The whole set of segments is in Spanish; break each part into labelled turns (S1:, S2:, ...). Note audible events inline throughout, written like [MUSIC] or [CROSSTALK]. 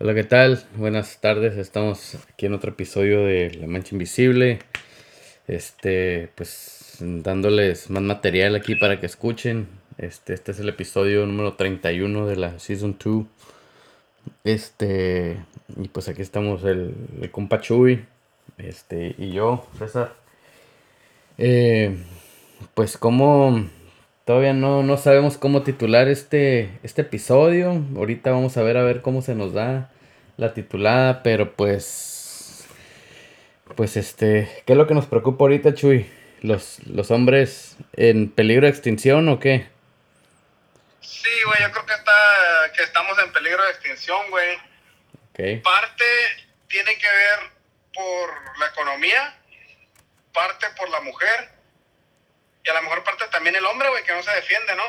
S1: Hola, ¿qué tal? Buenas tardes. Estamos aquí en otro episodio de La Mancha Invisible. Este, pues dándoles más material aquí para que escuchen. Este, este es el episodio número 31 de la Season 2. Este, y pues aquí estamos el, el compa Chuy, este, y yo, César. Eh, pues como todavía no, no sabemos cómo titular este, este episodio. Ahorita vamos a ver a ver cómo se nos da la titulada, pero pues pues este, ¿qué es lo que nos preocupa ahorita, Chuy? ¿Los, los hombres en peligro de extinción o qué?
S2: Sí, güey, yo creo que está que estamos en peligro de extinción, güey. Parte tiene que ver por la economía, parte por la mujer y a lo mejor parte también el hombre, güey, que no se defiende, ¿no?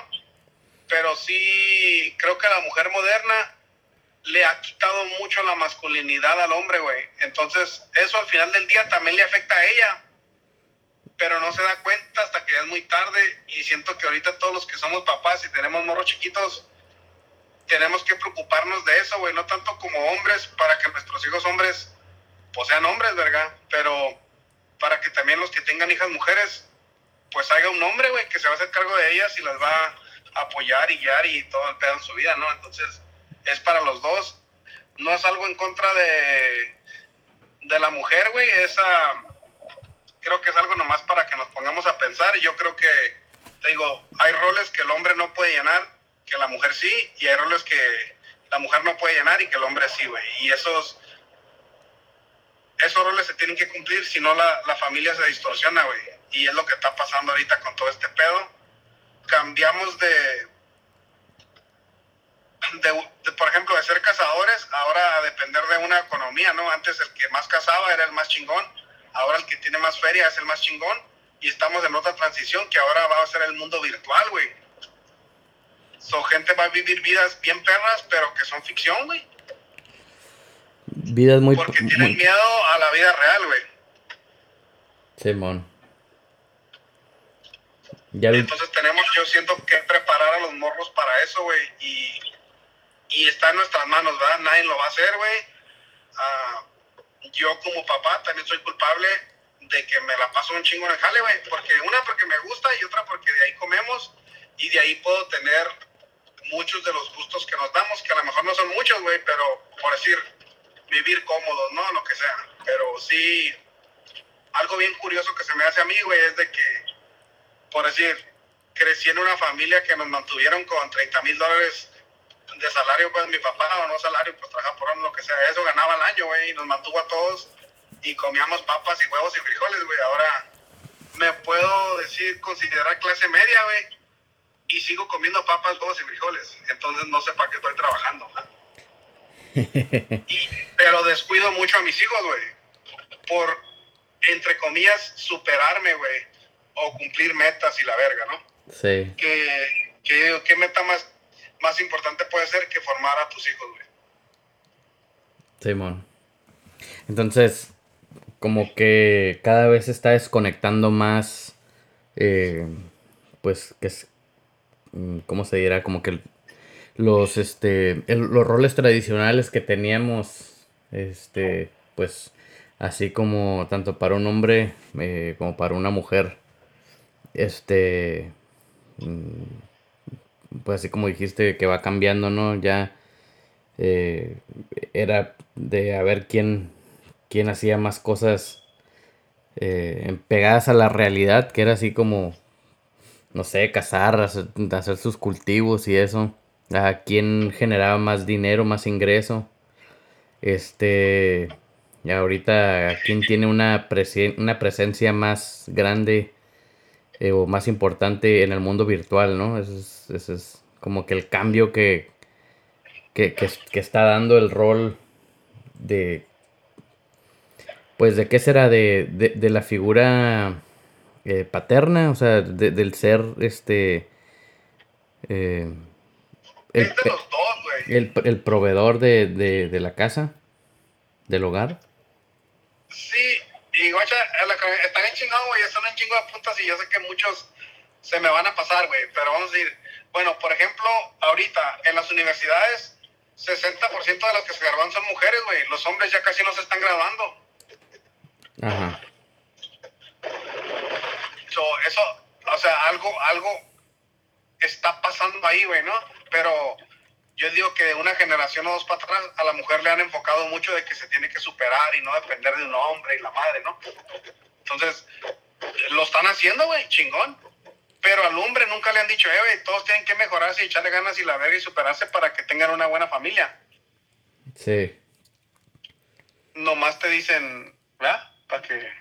S2: Pero sí creo que la mujer moderna le ha quitado mucho la masculinidad al hombre, güey. Entonces, eso al final del día también le afecta a ella. Pero no se da cuenta hasta que ya es muy tarde. Y siento que ahorita todos los que somos papás y tenemos morros chiquitos, tenemos que preocuparnos de eso, güey. No tanto como hombres, para que nuestros hijos hombres, pues sean hombres, ¿verdad? Pero para que también los que tengan hijas mujeres, pues haya un hombre, güey, que se va a hacer cargo de ellas y las va a apoyar y guiar y todo el pedo en su vida, ¿no? Entonces, es para los dos. No es algo en contra de, de la mujer, güey. Esa creo que es algo nomás para que nos pongamos a pensar. Yo creo que, te digo, hay roles que el hombre no puede llenar, que la mujer sí, y hay roles que la mujer no puede llenar y que el hombre sí, güey. Y esos, esos roles se tienen que cumplir, si no la, la familia se distorsiona, güey. Y es lo que está pasando ahorita con todo este pedo. Cambiamos de, de, de, por ejemplo, de ser cazadores, ahora a depender de una economía, ¿no? Antes el que más cazaba era el más chingón, ahora el que tiene más feria es el más chingón, y estamos en otra transición que ahora va a ser el mundo virtual, güey. So, gente va a vivir vidas bien perras, pero que son ficción, güey.
S1: Vidas muy...
S2: Porque tienen miedo a la vida real, güey.
S1: Simón. Ya
S2: Entonces tenemos, yo siento que preparar a los morros para eso, güey. Y, y está en nuestras manos, ¿verdad? Nadie lo va a hacer, güey. Ah, yo como papá también soy culpable de que me la paso un chingo en el jale, güey. Porque una porque me gusta y otra porque de ahí comemos y de ahí puedo tener muchos de los gustos que nos damos, que a lo mejor no son muchos, güey, pero por decir, vivir cómodos, ¿no? Lo que sea. Pero sí, algo bien curioso que se me hace a mí, güey, es de que, por decir, crecí en una familia que nos mantuvieron con 30 mil dólares de salario, pues mi papá, o no salario, pues trabaja por lo que sea, eso ganaba al año, güey, y nos mantuvo a todos y comíamos papas y huevos y frijoles, güey. Ahora me puedo decir, considerar clase media, güey, y sigo comiendo papas, huevos y frijoles. Entonces no sé para qué estoy trabajando. ¿no? Y- [LAUGHS] pero descuido mucho a mis hijos, güey, por, entre comillas, superarme, güey, o cumplir metas y la verga, ¿no?
S1: Sí.
S2: ¿Qué, qué, qué meta más, más importante puede ser que formar a tus hijos, güey?
S1: Simón. Entonces, como que cada vez se está desconectando más, eh, pues, que es, mm, ¿cómo se dirá? Como que el- los, este, los roles tradicionales que teníamos, este, pues, así como tanto para un hombre eh, como para una mujer, este, mm, pues así como dijiste que va cambiando, ¿no? Ya eh, era de a ver quién, quién hacía más cosas eh, pegadas a la realidad, que era así como, no sé, cazar, hacer, hacer sus cultivos y eso. A quién generaba más dinero, más ingreso. Este, y ahorita quién tiene una, presen- una presencia más grande eh, o más importante en el mundo virtual, ¿no? Ese es, es como que el cambio que, que, que, está dando el rol de, pues, ¿de qué será? De, de, de la figura eh, paterna, o sea, de- del ser, este, eh, el,
S2: es de los dos, güey.
S1: el, el proveedor de, de, de la casa, del hogar.
S2: Sí, y guacha, a la que- está bien chingón, güey, son un chingo de puntas y yo sé que muchos se me van a pasar, güey, pero vamos a decir, bueno, por ejemplo, ahorita en las universidades 60% de los que se graduan son mujeres, güey. Los hombres ya casi no se están graduando. Ajá. eso, o sea, algo, algo está pasando ahí, güey, ¿no? Pero yo digo que de una generación o dos para atrás a la mujer le han enfocado mucho de que se tiene que superar y no depender de un hombre y la madre, ¿no? Entonces, lo están haciendo, güey, chingón. Pero al hombre nunca le han dicho, eh, güey, todos tienen que mejorarse y echarle ganas y la verga y superarse para que tengan una buena familia. Sí. Nomás te dicen, ¿verdad? Para que,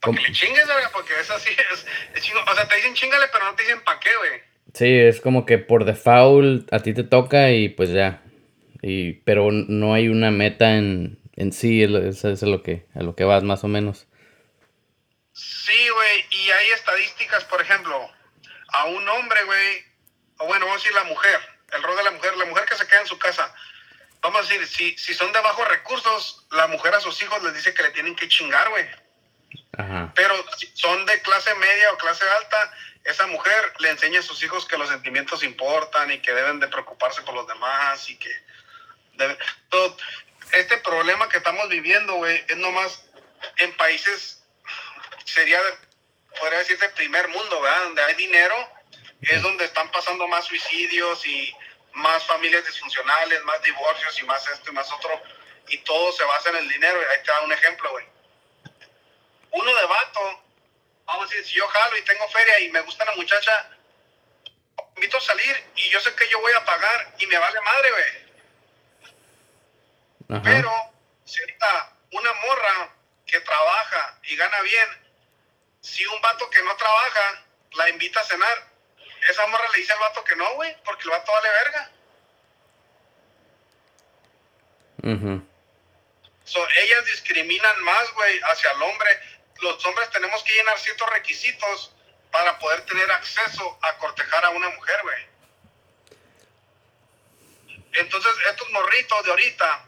S2: para que le chingues, güey, porque es así, es, es chingón. O sea, te dicen chingale, pero no te dicen para qué, güey.
S1: Sí, es como que por default a ti te toca y pues ya. Y, pero no hay una meta en, en sí, eso es lo que, a lo que vas más o menos.
S2: Sí, güey, y hay estadísticas, por ejemplo, a un hombre, güey, o bueno, vamos a decir la mujer, el rol de la mujer, la mujer que se queda en su casa, vamos a decir, si, si son de bajos recursos, la mujer a sus hijos les dice que le tienen que chingar, güey. Pero si son de clase media o clase alta, esa mujer le enseña a sus hijos que los sentimientos importan y que deben de preocuparse por los demás y que todo este problema que estamos viviendo, güey, es nomás en países sería, podría decir, de primer mundo, ¿verdad? Donde hay dinero, es donde están pasando más suicidios y más familias disfuncionales, más divorcios y más esto y más otro. Y todo se basa en el dinero. Ahí te da un ejemplo, güey. Uno de vato, vamos a decir, si yo jalo y tengo feria y me gusta la muchacha, invito a salir y yo sé que yo voy a pagar y me vale madre, güey. Pero si ahorita una morra que trabaja y gana bien si un vato que no trabaja la invita a cenar, esa morra le dice al vato que no, güey, porque el vato vale verga. so, ellas discriminan más, güey, hacia el hombre. Los hombres tenemos que llenar ciertos requisitos para poder tener acceso a cortejar a una mujer, güey. Entonces, estos morritos de ahorita,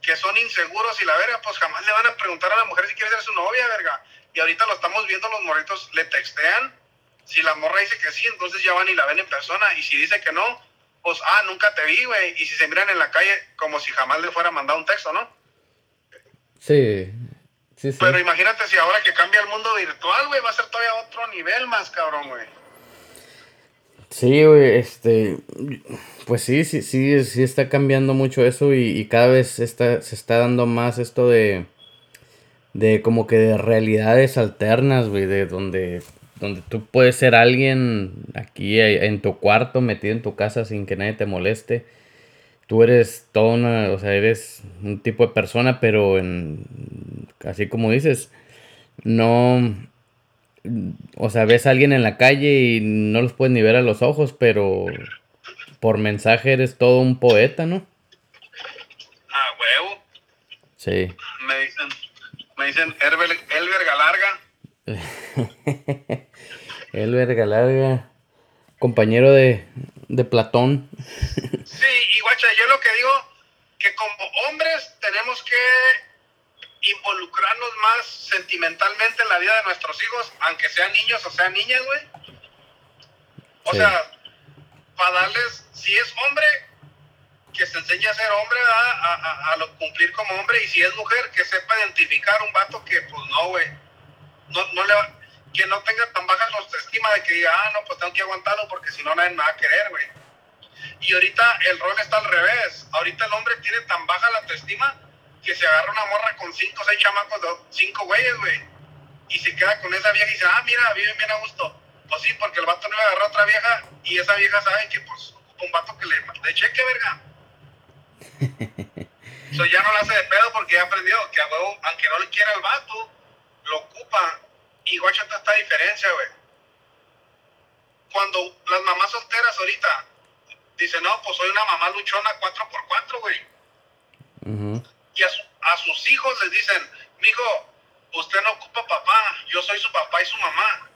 S2: que son inseguros y la verga, pues jamás le van a preguntar a la mujer si quiere ser su novia, verga. Y ahorita lo estamos viendo, los morritos le textean. Si la morra dice que sí, entonces ya van y la ven en persona. Y si dice que no, pues, ah, nunca te vi, güey. Y si se miran en la calle, como si jamás le fuera mandado un texto, ¿no? Sí. Sí, sí. Pero imagínate si ahora que cambia el mundo virtual, güey, va a ser todavía otro nivel más, cabrón, güey.
S1: Sí, güey, este, pues sí, sí, sí, sí está cambiando mucho eso y, y cada vez está, se está dando más esto de, de como que de realidades alternas, güey, de donde, donde tú puedes ser alguien aquí eh, en tu cuarto, metido en tu casa sin que nadie te moleste. Tú eres toda una, o sea, eres un tipo de persona, pero en, así como dices, no, o sea, ves a alguien en la calle y no los puedes ni ver a los ojos, pero por mensaje eres todo un poeta, ¿no?
S2: Ah, huevo. Sí. Me dicen, me dicen Elber, Elber Galarga. [LAUGHS]
S1: Elber Galarga, compañero de, de Platón.
S2: sí, y guacha, yo lo que digo, que como hombres tenemos que involucrarnos más sentimentalmente en la vida de nuestros hijos, aunque sean niños o sean niñas, güey. O sea, para darles, si es hombre, que se enseñe a ser hombre, a, a, a, lo cumplir como hombre, y si es mujer, que sepa identificar un vato que, pues no, güey, no, no le que no tenga tan baja la autoestima de que diga, ah, no, pues tengo que aguantarlo porque si no nadie me va a querer, güey. Y ahorita el rol está al revés. Ahorita el hombre tiene tan baja la autoestima que se agarra una morra con cinco o seis chamacos, de cinco güeyes, güey. Y se queda con esa vieja y dice, ah, mira, viven bien a gusto. Pues sí, porque el vato no le agarró a otra vieja y esa vieja sabe que, pues, ocupa un vato que le, le cheque, verga. [LAUGHS] Eso ya no lo hace de pedo porque ya aprendió que a huevo, aunque no le quiera el vato, lo ocupa. Y guachata esta diferencia, güey. Cuando las mamás solteras ahorita dicen, no, pues soy una mamá luchona 4x4, güey. Y a, a, sus hijos les dicen, mijo, usted no ocupa papá, yo soy su papá y su mamá.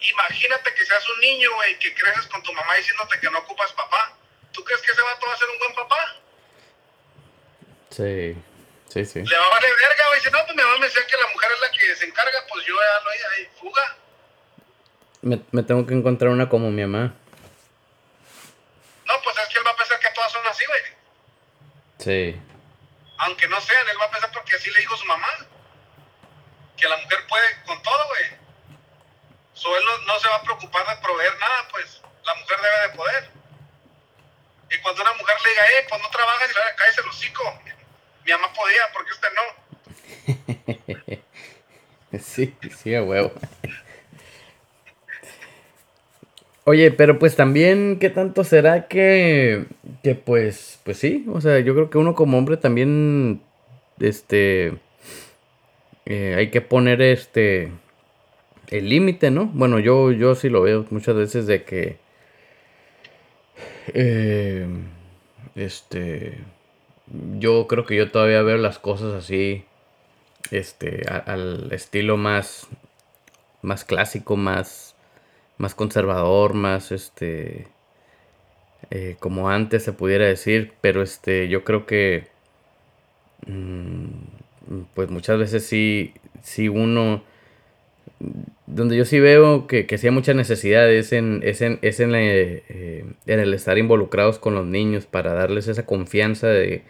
S2: Imagínate que seas un niño, güey, que creces con tu mamá diciéndote que no ocupas papá. ¿Tú crees que ese vato va a ser un buen papá?
S1: Sí, sí, sí.
S2: Le va a valer verga, güey. Dice, no, pues me va a decir que la mujer es la que se encarga, pues yo ya lo ahí, fuga.
S1: Me, me tengo que encontrar una como mi mamá.
S2: No, pues es que papás son así, güey.
S1: Sí.
S2: Aunque no sean, él va a pensar porque así le dijo su mamá. Que la mujer puede con todo, güey. So, él no, se va a preocupar de proveer nada, pues la mujer debe de poder. Y cuando una mujer le diga, eh, pues no trabajas y le caes el hocico. Mi mamá podía, porque usted
S1: no? [LAUGHS] sí, sí, a huevo. Oye, pero pues también, ¿qué tanto será que, que pues, pues sí, o sea, yo creo que uno como hombre también, este, eh, hay que poner este, el límite, ¿no? Bueno, yo, yo sí lo veo muchas veces de que, eh, este, yo creo que yo todavía veo las cosas así, este, al estilo más, más clásico, más más conservador, más este eh, como antes se pudiera decir, pero este yo creo que mm, pues muchas veces sí, sí uno donde yo sí veo que, que sí hay mucha necesidad es en, es en, es en, eh, en, el estar involucrados con los niños para darles esa confianza de,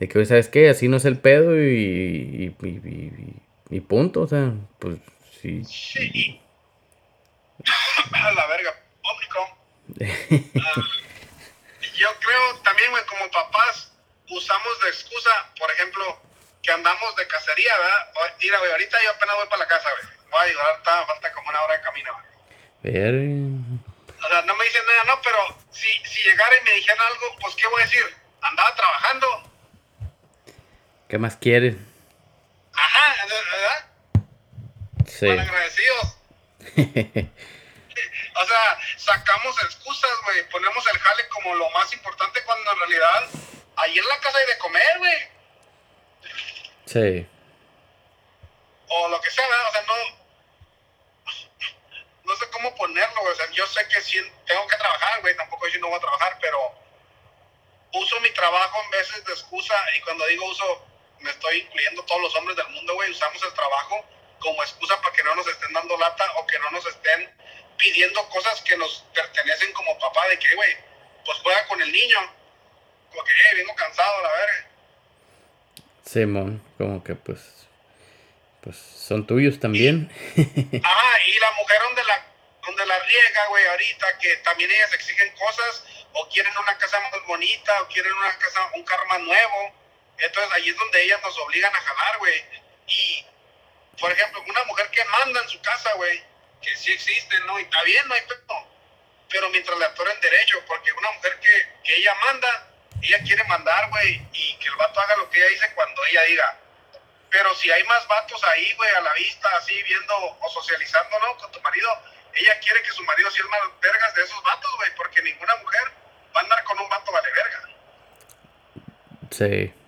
S1: de que, ¿sabes qué? Así no es el pedo y, y, y, y punto, o sea, pues sí.
S2: A la verga, público. [LAUGHS] Ah, yo creo también, güey, como papás, usamos de excusa, por ejemplo, que andamos de cacería, ¿verdad? Mira, güey, ahorita yo apenas voy para la casa, güey. Voy a ayudar, falta como una hora de camino, güey. O sea, no me dicen nada, no, pero si, si llegara y me dijeran algo, pues, ¿qué voy a decir? Andaba trabajando.
S1: ¿Qué más quieres?
S2: Ajá, ¿verdad? Sí. Mal agradecidos. O sea, sacamos excusas, güey. Ponemos el jale como lo más importante cuando en realidad ahí en la casa hay de comer, güey.
S1: Sí.
S2: O lo que sea, ¿verdad? O sea, no. No sé cómo ponerlo, güey. O sea, yo sé que sí tengo que trabajar, güey. Tampoco yo no voy a trabajar, pero uso mi trabajo en veces de excusa. Y cuando digo uso, me estoy incluyendo todos los hombres del mundo, güey. Usamos el trabajo como excusa para que no nos estén dando lata o que no nos estén pidiendo cosas que nos pertenecen como papá, de que, güey, pues juega con el niño. Como que, eh, vengo cansado, la verga.
S1: Simón, como que pues, pues son tuyos también.
S2: Ajá, [LAUGHS] y la mujer donde la, donde la riega, güey, ahorita, que también ellas exigen cosas, o quieren una casa más bonita, o quieren una casa, un carro más nuevo. Entonces ahí es donde ellas nos obligan a jalar, güey. Y por ejemplo, una mujer que manda en su casa, güey, que sí existe, ¿no? Y está bien, no hay pedo. Pero mientras le en derecho, porque una mujer que, que ella manda, ella quiere mandar, güey, y que el vato haga lo que ella dice cuando ella diga. Pero si hay más vatos ahí, güey, a la vista, así viendo o socializando, ¿no? Con tu marido, ella quiere que su marido sea más vergas de esos vatos, güey, porque ninguna mujer va a andar con un vato vale verga.
S1: Sí.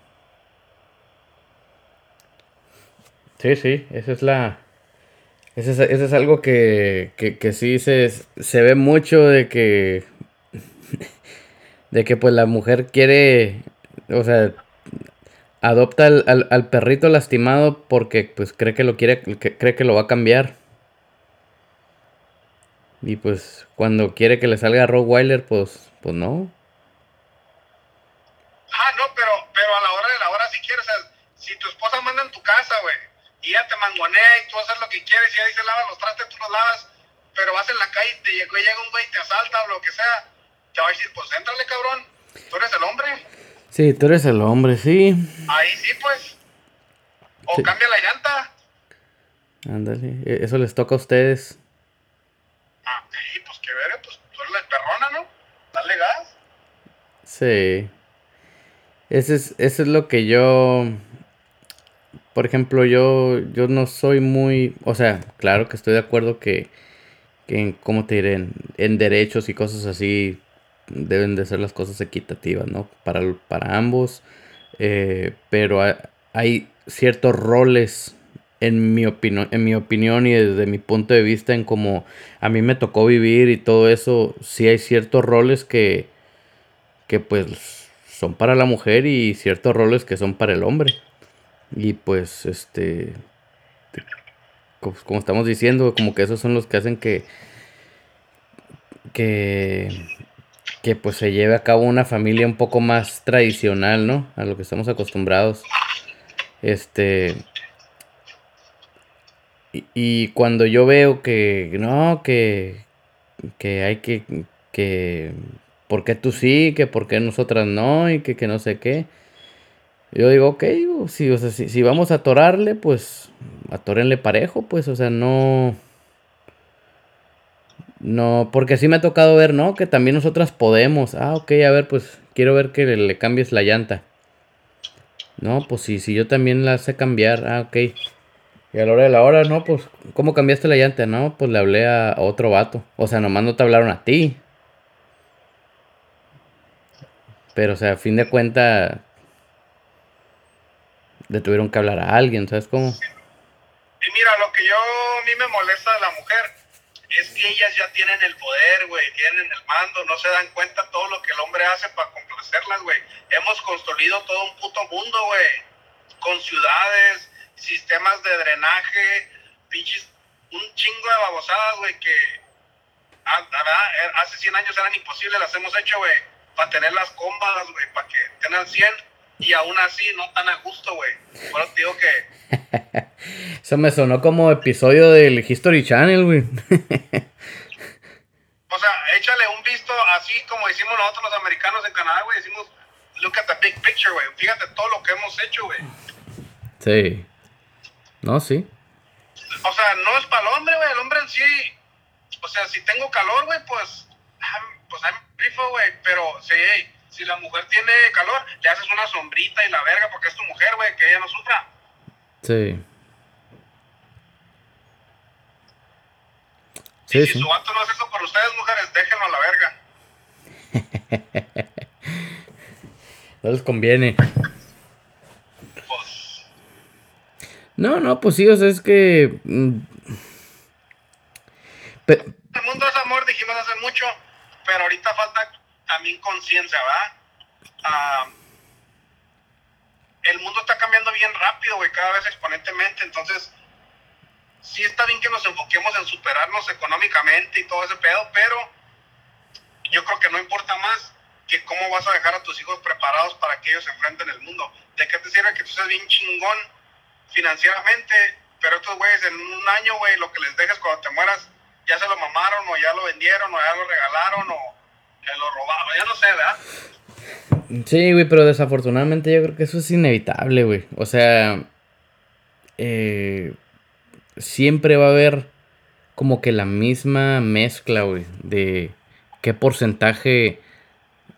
S1: Sí, sí, esa es la... Eso es, eso es algo que, que, que sí se, se ve mucho de que... de que pues la mujer quiere... O sea, adopta al, al, perrito lastimado porque pues cree que lo quiere, que, cree que lo va a cambiar. Y pues cuando quiere que le salga a Rottweiler, pues, pues no.
S2: Ah, no, pero, pero a la hora de la hora si quieres, si tu esposa manda en tu casa, güey, y ya te mangonea y tú haces lo que quieres y ahí se lava los trastes, tú los lavas, pero vas en la calle y te llega, un güey y te asalta o lo que sea, te va a decir, pues éntrale, cabrón, tú eres el hombre.
S1: Sí, tú eres el hombre, sí.
S2: Ahí sí, pues. O cambia la llanta.
S1: Ándale, e, eso les toca a ustedes.
S2: Ah, sí, pues que ver, pues tú eres la perrona, ¿no? Dale gas.
S1: Sí. Ese es, eso es lo que yo por ejemplo, yo, yo no soy muy, o sea, claro que estoy de acuerdo que, que ¿cómo te diré? En, derechos y cosas así deben de ser las cosas equitativas, ¿no? Para, para ambos, eh, pero hay, ciertos roles en mi, opinión, en mi opinión y desde mi punto de vista en cómo a mí me tocó vivir y todo eso, sí hay ciertos roles que, que pues son para la mujer y ciertos roles que son para el hombre. Y pues, este, como estamos diciendo, como que esos son los que hacen que, que, que pues se lleve a cabo una familia un poco más tradicional, ¿no? A lo que estamos acostumbrados. Este. Y, cuando yo veo que no, que, que hay que, que, ¿por qué tú sí? Que por qué nosotras no? Y que, que no sé qué. Yo digo, ok, si, o sea, si, si vamos a atorarle, pues atórenle parejo, pues, o sea, no... No, porque así me ha tocado ver, ¿no? Que también nosotras podemos. Ah, ok, a ver, pues quiero ver que le, cambies la llanta. No, pues si yo también la sé cambiar. Ah, ok. Y a la hora de la hora, no, pues, ¿cómo cambiaste la llanta? No, pues le hablé a, otro vato. O sea, nomás no te hablaron a ti. Pero, o sea, a fin de cuentas, le tuvieron que hablar a alguien, ¿sabes cómo?
S2: Y mira, lo que yo a mí me molesta de la mujer es que ellas ya tienen el poder, güey, tienen el mando, no se dan cuenta todo lo que el hombre hace para complacerlas, güey. Hemos construido todo un puto mundo, güey, con ciudades, sistemas de drenaje, pinches, un chingo de babosadas, güey, que hace 100 años eran imposibles, las hemos hecho, güey, para tener las combas, güey, para que tengan 100 y aún así no tan a gusto, güey. Bueno, te digo que [LAUGHS]
S1: Eso me sonó como episodio del History Channel, güey. [LAUGHS]
S2: o sea, échale un visto así como decimos nosotros los americanos en Canadá, güey. Decimos, look at the big picture, güey. Fíjate todo lo que hemos hecho, güey.
S1: Sí. No, sí.
S2: O sea, no es para el hombre, güey. El hombre en sí, o sea, si tengo calor, güey, pues, pues hay rifo, güey. Pero si, si la mujer tiene calor, le haces una sombrita y la verga porque es tu mujer, güey, que ella no sufra.
S1: Sí.
S2: Sí, si su vato no hace eso por ustedes, mujeres, déjenlo a
S1: la verga. [LAUGHS] no les conviene. Pues. No, no, pues sí, o sea, es que. Mm,
S2: el mundo es amor, dijimos hace mucho, pero ahorita falta también conciencia, ¿verdad? Ah, el mundo está cambiando bien rápido, güey, cada vez exponentemente, entonces sí está bien que nos enfoquemos en superarnos económicamente y todo ese pedo, pero yo creo que no importa más que cómo vas a dejar a tus hijos preparados para que ellos se enfrenten el mundo. ¿De qué te sirve que tú seas bien chingón financieramente, pero estos güeyes en un año, güey, lo que les dejes cuando te mueras, ya se lo mamaron o ya lo vendieron o ya lo regalaron o que lo robaron, ya no sé, ¿verdad?
S1: Sí, güey, pero desafortunadamente yo creo que eso es inevitable, güey. O sea, eh, siempre va a haber como que la misma mezcla, güey, de qué porcentaje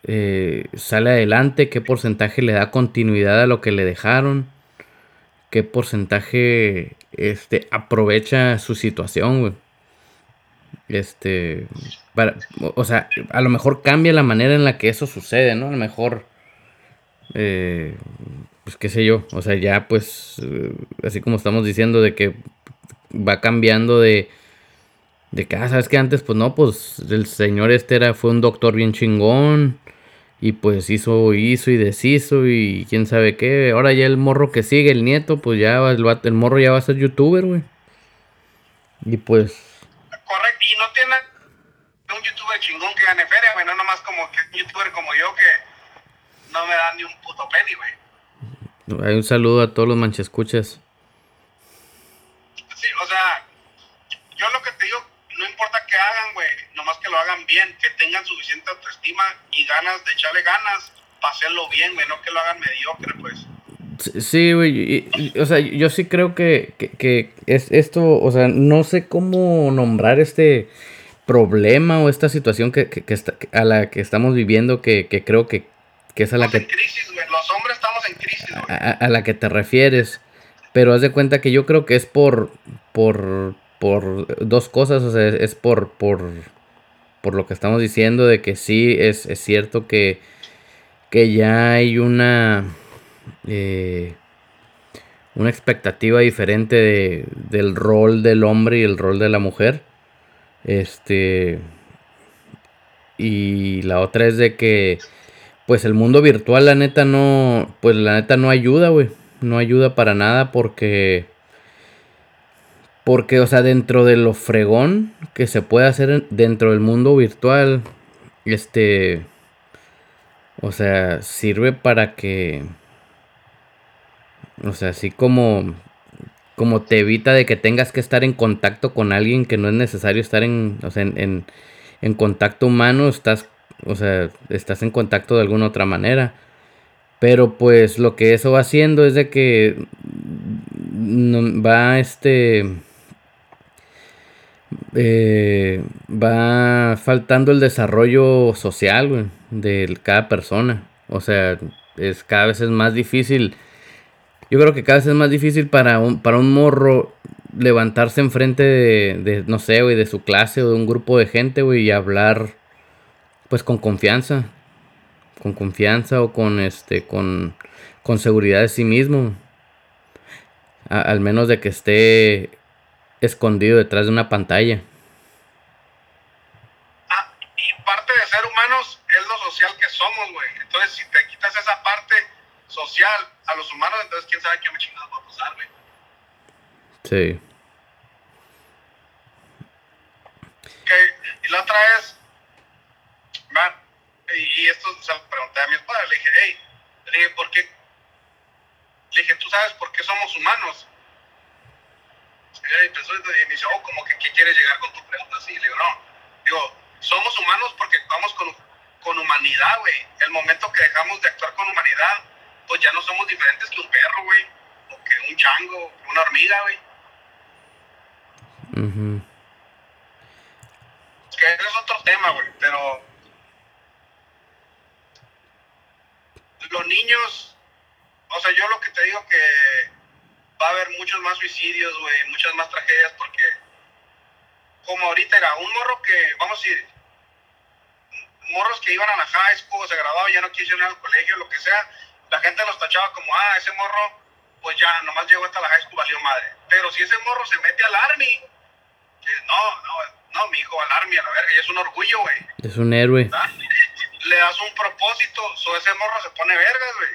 S1: eh, sale adelante, qué porcentaje le da continuidad a lo que le dejaron, qué porcentaje este, aprovecha su situación, güey. Este, para, o sea, a lo mejor cambia la manera en la que eso sucede, ¿no? A lo mejor, eh, pues qué sé yo, o sea, ya pues, eh, así como estamos diciendo de que va cambiando de, de que, ah, sabes que antes, pues no, pues el señor este era, fue un doctor bien chingón. Y pues hizo, hizo y deshizo y quién sabe qué. Ahora ya el morro que sigue, el nieto, pues ya el, el morro ya va a ser youtuber, güey. Y pues...
S2: Correcto, y no tiene un youtuber chingón que gane feria, güey. No nomás como que un youtuber como yo que no me da ni un puto penny, güey.
S1: Hay un saludo a todos los manchescuchas
S2: o sea, yo lo que te digo, no importa que hagan, güey, nomás que lo hagan bien, que tengan suficiente autoestima y ganas de echarle ganas para hacerlo bien, güey, no que lo hagan mediocre, pues.
S1: Sí, güey, o sea, yo sí creo que, que, es esto, o sea, no sé cómo nombrar este problema o esta situación que, que, está, a la que estamos viviendo, que, creo que, es a la que...
S2: crisis, güey. Los hombres estamos en crisis, güey.
S1: a, la que te refieres. Pero haz de cuenta que yo creo que es por, por, por dos cosas, o sea, es por, por, por lo que estamos diciendo, de que sí, es, cierto que, que ya hay una, eh, una expectativa diferente de, del rol del hombre y el rol de la mujer. Este, y la otra es de que, pues el mundo virtual, la neta no, pues la neta no ayuda, güey no ayuda para nada porque... Porque, o sea, dentro de lo fregón que se puede hacer dentro del mundo virtual, este... O sea, sirve para que. O sea, así como. Como te evita de que tengas que estar en contacto con alguien que no es necesario estar en. O sea, en, en, contacto humano, estás. O sea, estás en contacto de alguna otra manera. Pero pues lo que eso va haciendo es de que. Va este eh, va faltando el desarrollo social, de cada persona. O sea, es cada vez es más difícil. Yo creo que cada vez es más difícil para un, para un morro levantarse enfrente de, de no sé, güey, de su clase o de un grupo de gente, güey, y hablar, pues, con confianza. Con confianza o con, este, con, con seguridad de sí mismo. al menos de que esté escondido detrás de una pantalla.
S2: Ah, y parte de ser humanos es lo social que somos, güey. Entonces, si te quitas esa parte social a los humanos, entonces quién sabe qué me chingados va a pasar, güey.
S1: Sí.
S2: y la otra es, man, y, esto se lo pregunté a mi padre, le dije, hey, le dije, ¿por qué? Le dije, ¿tú sabes por qué somos humanos? y empezó y me dice, oh, como que ¿qué quieres llegar con tu pregunta así? Le digo, no, digo, somos humanos porque actuamos con, con humanidad, güey. El momento que dejamos de actuar con humanidad, pues ya no somos diferentes que un perro, güey, o que un chango, una hormiga, güey. Que ese es otro tema, güey, pero los niños, o sea, yo lo que te digo que va a haber muchos más suicidios, güey, muchas más tragedias, porque como ahorita era un morro que, vamos a decir, morros que iban a la high school, se graduaban, ya no quisieron ir al colegio, lo que sea, la gente los tachaba como, ah, ese morro, pues ya, nomás llegó hasta la high school, valió madre. Pero si ese morro se mete al army, no, no, no, mi hijo, al army, a la verga, y es un orgullo, güey.
S1: Es un héroe. [LAUGHS]
S2: Le das un propósito, so ese morro se pone vergas, güey.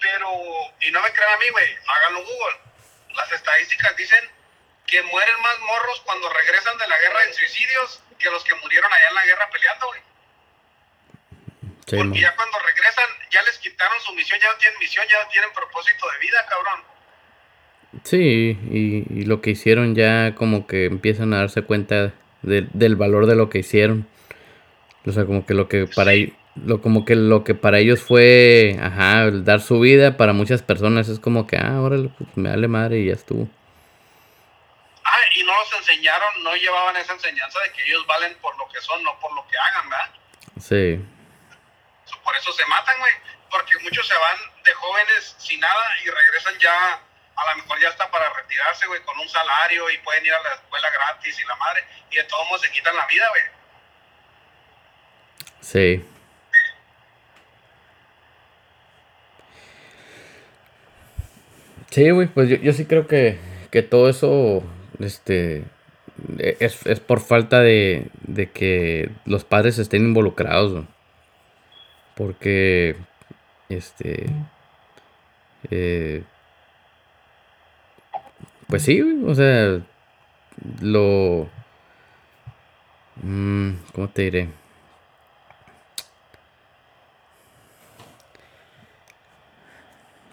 S2: Pero, y no me crean a mí, güey, háganlo Google. Las estadísticas dicen que mueren más morros cuando regresan de la guerra en suicidios que los que murieron allá en la guerra peleando, güey. Porque ya cuando regresan, ya les quitaron su misión, ya no tienen misión, ya no tienen propósito de vida, cabrón.
S1: Sí, y, lo que hicieron ya como que empiezan a darse cuenta del valor de lo que hicieron. O sea, como que lo que para ellos lo como que lo que para ellos fue, ajá, dar su vida, para muchas personas es como que, ah, ahora pues, me vale madre y ya estuvo.
S2: Ah, y no los enseñaron, no llevaban esa enseñanza de que ellos valen por lo que son, no por lo que hagan, ¿verdad?
S1: Sí.
S2: Por eso se matan, güey, porque muchos se van de jóvenes sin nada y regresan ya, a lo mejor ya está para retirarse, güey, con un salario y pueden ir a la escuela gratis y la madre, y de todos modos se quitan la vida, güey.
S1: Sí. Sí, güey, pues yo, sí creo que, todo eso este, es, por falta de, que los padres estén involucrados, Porque, este, eh, pues sí, o sea, lo, mm, ¿cómo te diré?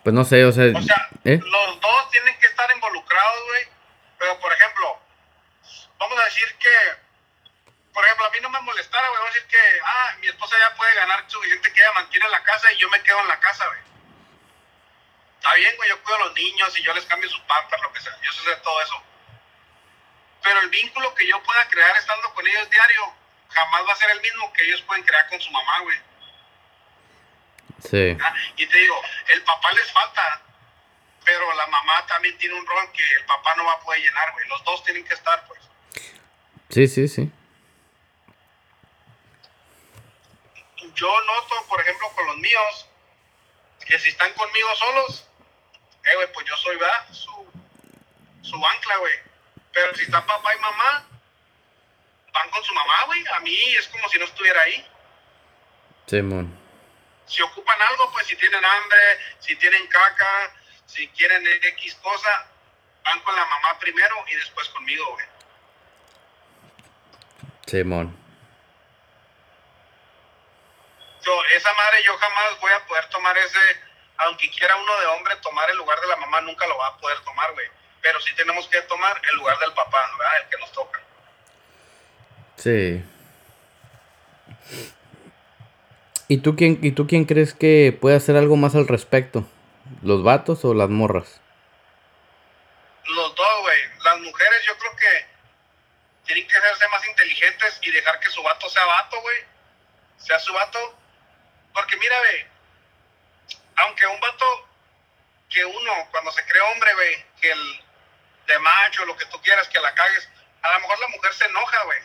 S1: Pues no sé, o sea...
S2: ¿eh? los dos tienen que estar involucrados, güey. Pero, por ejemplo, vamos a decir que... Por ejemplo, a mí no me molestara, güey. Vamos a decir que, ah, mi esposa ya puede ganar suficiente que ella mantiene la casa y yo me quedo en la casa, güey. Está bien, güey, yo cuido a los niños y yo les cambio sus papas, lo que sea. Yo sé todo eso. Pero el vínculo que yo pueda crear estando con ellos diario jamás va a ser el mismo que ellos pueden crear con su mamá, güey.
S1: Sí.
S2: Y te digo, el papá les falta, pero la mamá también tiene un rol que el papá no va a poder llenar, güey. Los dos tienen que estar, pues.
S1: Sí, sí, sí.
S2: Yo noto, por ejemplo, con los míos, que si están conmigo solos, eh, güey, pues yo soy, ¿verdad? Su, su ancla, güey. Pero si están papá y mamá, van con su mamá, güey. A mí es como si no estuviera ahí.
S1: Simón
S2: si ocupan algo, pues si tienen hambre, si tienen caca, si quieren X cosa, van con la mamá primero y después conmigo, güey.
S1: Simón.
S2: Yo, esa madre yo jamás voy a poder tomar ese, aunque quiera uno de hombre tomar el lugar de la mamá, nunca lo va a poder tomar, güey. Pero sí tenemos que tomar el lugar del papá, ¿verdad? El que nos toca.
S1: Sí. ¿Y tú quién, y tú quién crees que puede hacer algo más al respecto? ¿Los vatos o las morras?
S2: Los dos, güey. Las mujeres yo creo que tienen que hacerse más inteligentes y dejar que su vato sea vato, güey. Sea su vato. Porque mira, güey, aunque un vato que uno, cuando se cree hombre, güey, que el de macho, lo que tú quieras, que la cagues, a lo mejor la mujer se enoja, güey.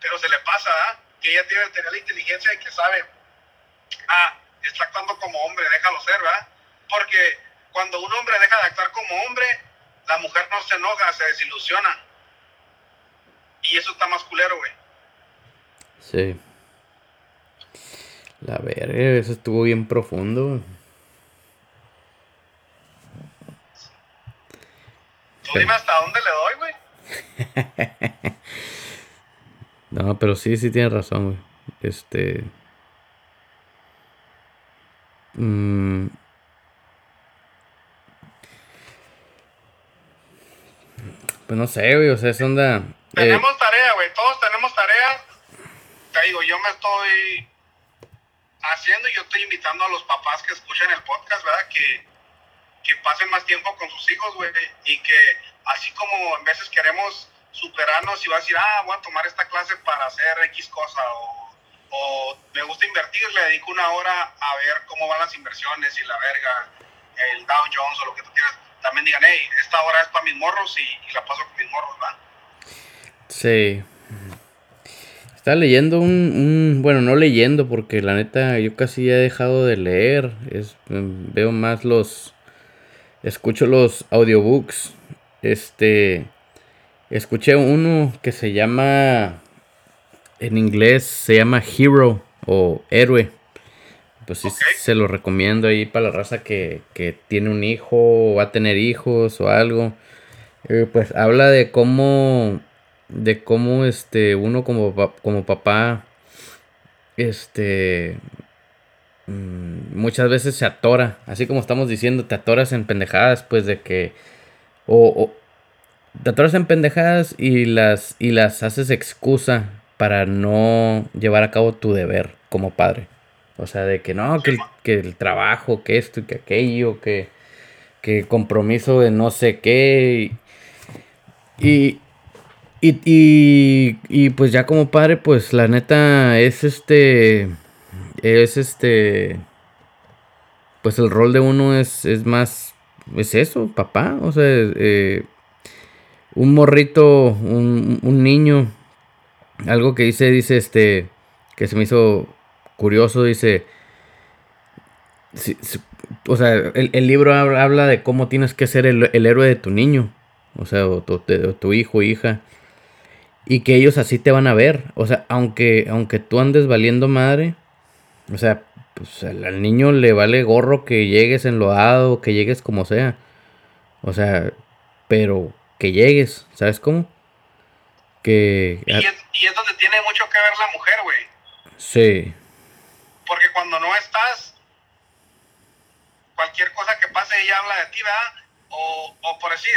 S2: Pero se le pasa, ¿ah? Que ella tiene tener la inteligencia y que sabe, ah, está actuando como hombre, déjalo ser, ¿verdad? Porque cuando un hombre deja de actuar como hombre, la mujer no se enoja, se desilusiona. Y eso está más culero, güey.
S1: Sí. La verga, eso estuvo bien profundo.
S2: Tú dime hasta dónde le doy, güey. [LAUGHS]
S1: no, pero sí, sí tienes razón, güey. Este. Mm. Pues no sé, güey, o sea, es onda. Eh,
S2: tenemos tarea, güey, todos tenemos tarea. Te digo, yo me estoy haciendo yo estoy invitando a los papás que escuchen el podcast, ¿verdad? Que, que pasen más tiempo con sus hijos, güey, y que así como en veces queremos superarnos y va a decir, ah, voy a tomar esta clase para hacer X cosa, o, o me gusta invertir, le dedico una hora a ver cómo van las inversiones y la verga, el Dow Jones o lo que tú quieras, también digan, hey, esta hora es para mis morros y, la paso con mis morros, ¿verdad?
S1: Sí. Estaba leyendo un, un, bueno, no leyendo porque la neta yo casi he dejado de leer, es, veo más los, escucho los audiobooks, este, escuché uno que se llama, en inglés se llama Hero o Héroe, pues sí, se lo recomiendo ahí para la raza que, que tiene un hijo o va a tener hijos o algo, eh, pues habla de cómo de cómo este uno como, como papá este mm, muchas veces se atora, así como estamos diciendo, te atoras en pendejadas, pues de que o, te atoras en pendejadas y las y las haces excusa para no llevar a cabo tu deber como padre. O sea, de que no, que el, que el trabajo, que esto y que aquello, que, que compromiso de no sé qué. y, y, y, pues ya como padre, pues la neta es este. Es este. Pues el rol de uno es, es más. Es eso, papá. O sea, eh, un morrito, un, un, niño. Algo que dice, dice este. Que se me hizo curioso, dice. o sea, el, el libro habla, de cómo tienes que ser el, el héroe de tu niño. O sea, o tu, o tu hijo, hija y que ellos así te van a ver. O sea, aunque, aunque tú andes valiendo madre, o sea, pues al, niño le vale gorro que llegues enloado, que llegues como sea. O sea, pero que llegues, ¿sabes cómo? Que...
S2: Y es, y es donde tiene mucho que ver la mujer, güey.
S1: Sí.
S2: Porque cuando no estás, cualquier cosa que pase, ella habla de ti, ¿verdad? O, o por decir,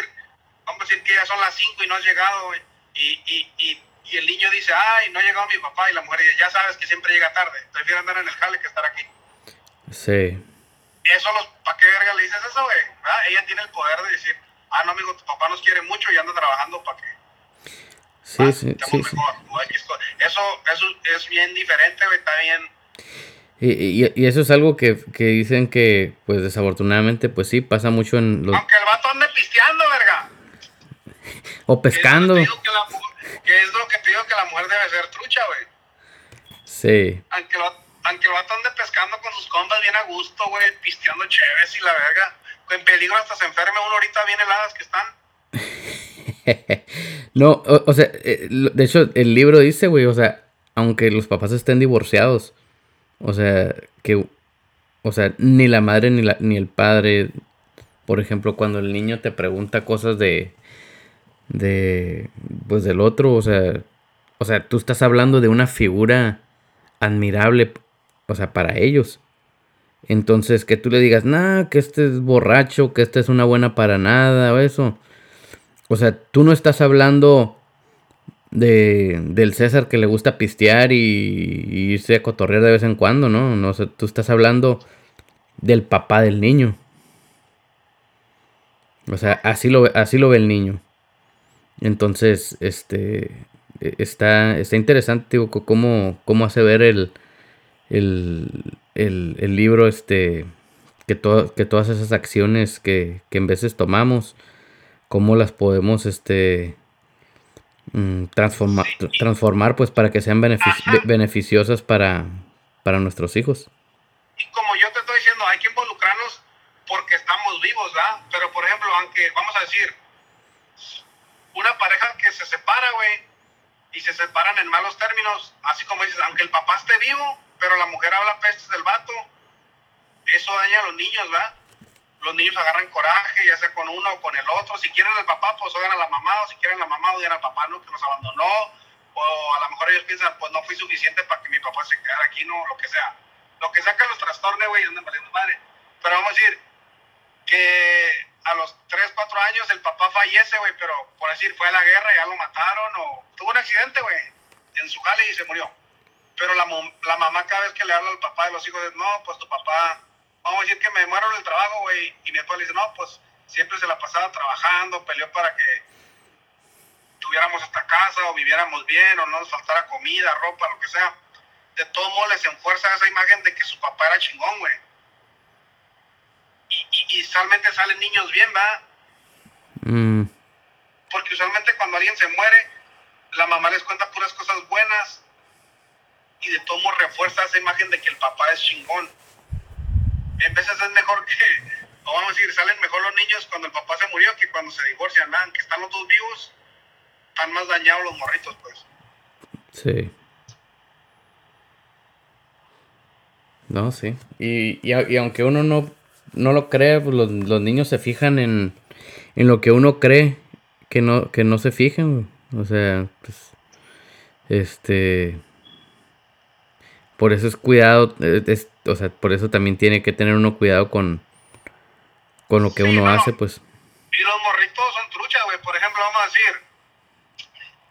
S2: vamos a decir que ya son las 5 y no has llegado, güey y, y, y, y, el niño dice, ay, no ha llegado mi papá, y la mujer dice, ya sabes que siempre llega tarde, prefiero andar en el jale que estar aquí.
S1: Sí.
S2: Eso, los, ¿para qué verga le dices eso, güey? Ella tiene el poder de decir, ah, no, amigo, tu papá nos quiere mucho y anda trabajando para que...
S1: Sí, sí, sí,
S2: Eso, eso es bien diferente, güey, está bien...
S1: Y, y, y, eso es algo que, que, dicen que, pues desafortunadamente, pues sí, pasa mucho en
S2: los... Aunque el vato ande pisteando, verga.
S1: O pescando.
S2: Que es, lo que te digo que la mujer debe ser trucha, güey.
S1: Sí.
S2: Aunque lo, aunque lo ande pescando con sus compas bien a gusto, güey, pisteando chéves y la verga. En peligro hasta se enferme uno ahorita bien heladas que están. [LAUGHS]
S1: no, o, o, sea, eh, de hecho, el libro dice, güey, o sea, aunque los papás estén divorciados, o sea, que, o sea, ni la madre ni, la, ni el padre, por ejemplo, cuando el niño te pregunta cosas de, de pues del otro, o sea, o sea, tú estás hablando de una figura admirable, o sea, para ellos. Entonces, que tú le digas, nah, que este es borracho, que este es una buena para nada, o eso. O sea, tú no estás hablando de, del César que le gusta pistear y, irse a cotorrear de vez en cuando, ¿no? No sé, tú estás hablando del papá del niño. O sea, así lo, así lo ve el niño. Entonces, este, e, está, está interesante, digo, cómo, cómo hace ver el, el, el, libro, este, que, que todas esas acciones que, que en veces tomamos, cómo las podemos, este, mm, transformar, transformar pues para que sean beneficiosas para, para nuestros hijos.
S2: Y como yo te estoy diciendo, hay que involucrarnos porque estamos vivos, ¿verdad? Pero por ejemplo, aunque, vamos a decir, una pareja que se separa, güey, y se separan en malos términos, así como dices, aunque el papá esté vivo, pero la mujer habla pestes del vato, eso daña a los niños, ¿verdad? Los niños agarran coraje, ya sea con uno o con el otro. Si quieren al papá, pues odian a la mamá, o si quieren a la mamá, odian al papá, ¿no? Que nos abandonó, o a lo mejor ellos piensan, pues no fui suficiente para que mi papá se quedara aquí, ¿no? Lo que sea. Lo que saca los trastornos, güey, andan valiendo madre. Pero vamos a decir que a los 3, 4 años el papá fallece, güey, pero por decir, fue a la guerra, y ya lo mataron, o tuvo un accidente, güey, en su jale y se murió. Pero la, mamá cada vez que le habla al papá de los hijos, dice, no, pues tu papá, vamos a decir que me muero el trabajo, güey, y mi papá le dice, no, pues siempre se la pasaba trabajando, peleó para que tuviéramos esta casa, o viviéramos bien, o no nos faltara comida, ropa, lo que sea. De todos modos les enfuerza esa imagen de que su papá era chingón, güey y, usualmente salen niños bien, ¿verdad? Mm. Porque usualmente cuando alguien se muere, la mamá les cuenta puras cosas buenas y de todo refuerza esa imagen de que el papá es chingón. En veces es mejor que, o vamos a decir, salen mejor los niños cuando el papá se murió que cuando se divorcian, ¿verdad? Que están los dos vivos, están más dañados los morritos, pues.
S1: Sí. No, sí. Y, y aunque uno no no lo cree, pues los, niños se fijan en, en, lo que uno cree que no, que no se fijen. O sea, pues, este, por eso es cuidado, o sea, por eso también tiene que tener uno cuidado con, con lo que uno hace, pues.
S2: Y los morritos son truchas, güey. Por ejemplo, vamos a decir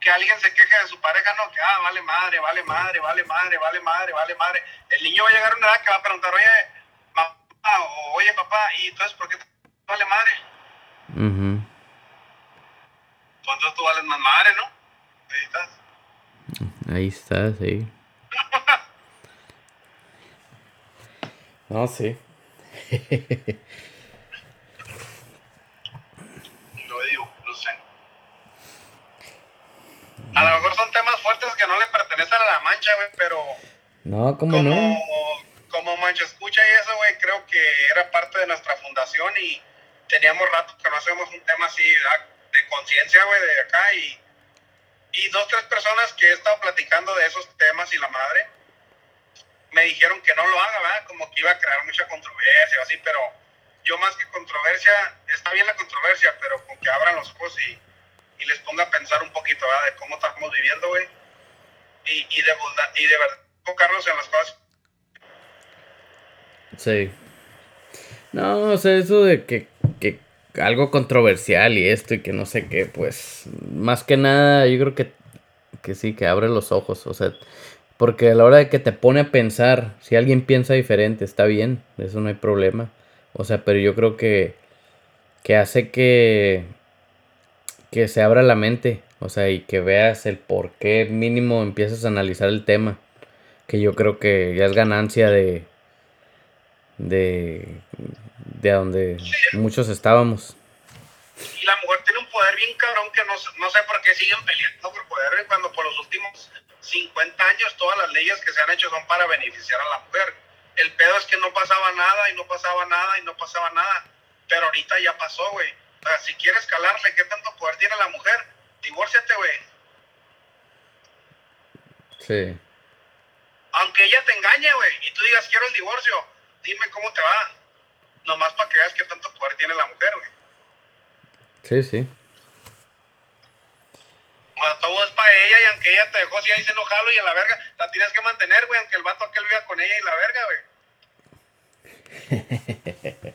S2: que alguien se queja de su pareja, no, que ah, vale madre, vale madre, vale madre, vale madre, vale madre. El niño va a llegar a una edad que va a preguntar, oye, oye papá, ¿y entonces por qué te vale madre? Uh Pues entonces tú vales más madre, ¿no? Ahí estás.
S1: Ahí estás, sí. [LAUGHS] no, sí.
S2: Lo digo, no sé. A lo mejor son temas fuertes que no le pertenecen a la mancha, güey, pero...
S1: No, ¿cómo no?
S2: Como Mancha Escucha y eso, güey, creo que era parte de nuestra fundación y teníamos rato que no hacemos un tema así de conciencia, güey, de acá y, y dos, tres personas que he estado platicando de esos temas y la madre me dijeron que no lo haga, ¿verdad? Como que iba a crear mucha controversia o así, pero yo más que controversia, está bien la controversia, pero con que abran los ojos y, y les ponga a pensar un poquito, ¿verdad? De cómo estamos viviendo, güey. Y, y, de, y de verdad enfocarnos en las cosas
S1: Sí. No, o sea, eso de que, que algo controversial y esto y que no sé qué, pues más que nada yo creo que, que sí, que abre los ojos, o sea, porque a la hora de que te pone a pensar, si alguien piensa diferente, está bien, eso no hay problema, o sea, pero yo creo que, que hace que, que se abra la mente, o sea, y que veas el por qué mínimo empiezas a analizar el tema, que yo creo que ya es ganancia de de, de donde muchos estábamos.
S2: Y la mujer tiene un poder bien cabrón que no, no sé por qué siguen peleando por poder cuando por los últimos 50 años todas las leyes que se han hecho son para beneficiar a la mujer. El pedo es que no pasaba nada y no pasaba nada y no pasaba nada. Pero ahorita ya pasó, güey. O sea, si quieres calarle qué tanto poder tiene la mujer, divórciate, güey.
S1: Sí.
S2: Aunque ella te engañe, güey, y tú digas quiero el divorcio, dime cómo te va. Nomás para que veas qué tanto poder tiene la mujer, güey.
S1: Sí, sí.
S2: O sea, todo es para ella y aunque ella te dejó, si ahí se no jalo y a la verga, la tienes que mantener, güey, aunque el vato aquel viva con ella y la verga,
S1: güey. [LAUGHS]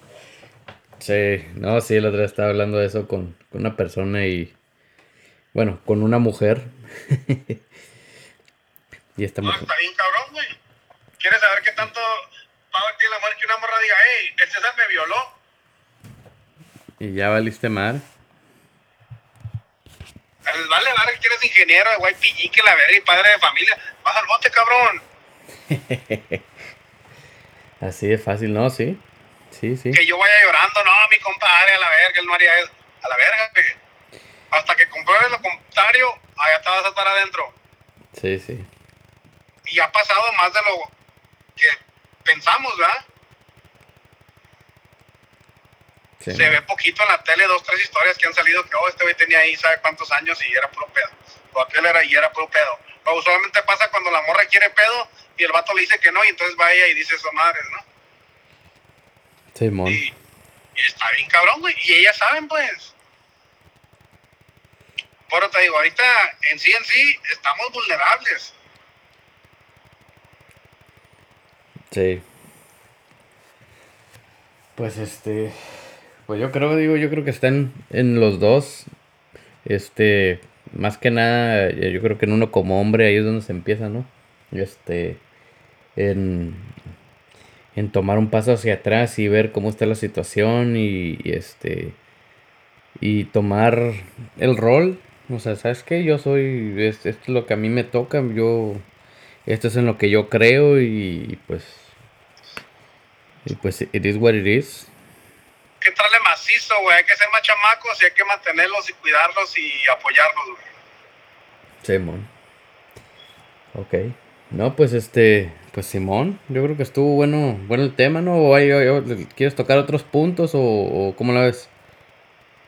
S1: sí, no, sí, el otro día estaba hablando de eso con, con una persona y, bueno, con una mujer. [LAUGHS]
S2: y esta no, está bien cabrón, güey. ¿Quieres saber qué tanto paga tiene la mujer que una morra diga, hey, el César me violó?
S1: Y ya valiste mal.
S2: Vale, vale, que eres ingeniero de YPG, que la verga y padre de familia. Vas al bote, cabrón. [LAUGHS]
S1: Así de fácil, ¿no? Sí. Sí, sí.
S2: Que yo vaya llorando, no, mi compadre, a la verga, él no haría eso. A la verga, güey. Hasta que compruebes lo contrario, allá te vas a estar adentro.
S1: Sí, sí.
S2: Y ha pasado más de lo que pensamos, ¿verdad? Se ve poquito en la tele, dos, tres historias que han salido que, oh, este güey tenía ahí, sabe cuántos años y era puro pedo. O aquel era y era puro pedo. Pero usualmente pasa cuando la morra quiere pedo y el vato le dice que no y entonces va ella y dice eso madre, ¿no?
S1: Sí, mon.
S2: Y, está bien cabrón, güey. Y ellas saben, pues. Pero te digo, ahorita en sí en sí estamos vulnerables.
S1: Sí. Pues este. Pues yo creo, digo, yo creo que están en los dos. Este, más que nada, yo creo que en uno como hombre ahí es donde se empieza, ¿no? Este, en, en tomar un paso hacia atrás y ver cómo está la situación y, este, y tomar el rol. O sea, ¿sabes qué? Yo soy, esto es lo que a mí me toca, yo, esto es en lo que yo creo y, pues, y pues, it is what it is
S2: que entrarle macizo, güey. Hay que ser más chamacos y hay que mantenerlos y cuidarlos y apoyarlos, güey.
S1: Simón. Ok. No, pues este, pues Simón, yo creo que estuvo bueno, bueno el tema, ¿no? ¿O hay, ¿Quieres tocar otros puntos o, cómo la ves?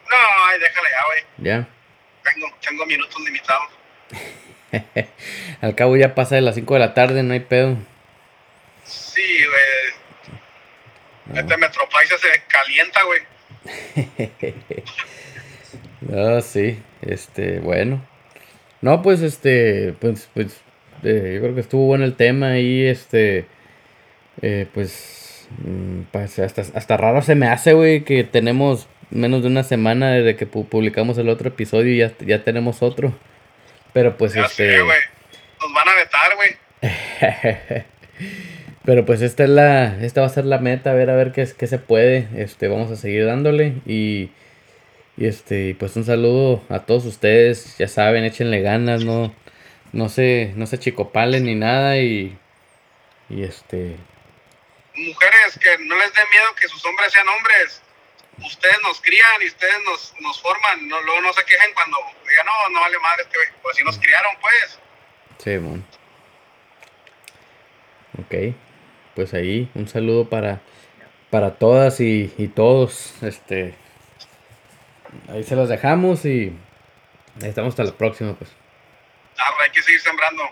S2: No, ay, déjale ya, güey.
S1: Ya.
S2: Tengo, tengo minutos limitados. [LAUGHS]
S1: Al cabo ya pasa de las 5 de la tarde, no hay pedo.
S2: Sí, güey. Este Metropaisa se calienta, güey. [LAUGHS]
S1: ah, sí, este, bueno. No, pues, este, pues, pues, eh, yo creo que estuvo bueno el tema y, este, eh, pues, mm, pues, hasta, hasta raro se me hace, güey, que tenemos menos de una semana desde que publicamos el otro episodio y ya, ya tenemos otro. Pero pues, este...
S2: Nos van a vetar, güey. [LAUGHS]
S1: Pero pues esta es la, esta va a ser la meta, a ver a ver qué, qué se puede. Este, vamos a seguir dándole y, y este, pues un saludo a todos ustedes, ya saben, échenle ganas, no, no se, no se chicopalen ni nada y, y este.
S2: Mujeres que no les dé miedo que sus hombres sean hombres. Ustedes nos crían y ustedes nos, nos forman, no, luego no se quejen cuando digan, no, no vale madre este pues si nos criaron pues.
S1: Sí, bueno. Ok pues ahí un saludo para, para todas y, todos. Este, ahí se los dejamos y estamos hasta la próxima, pues.
S2: hay que seguir sembrando.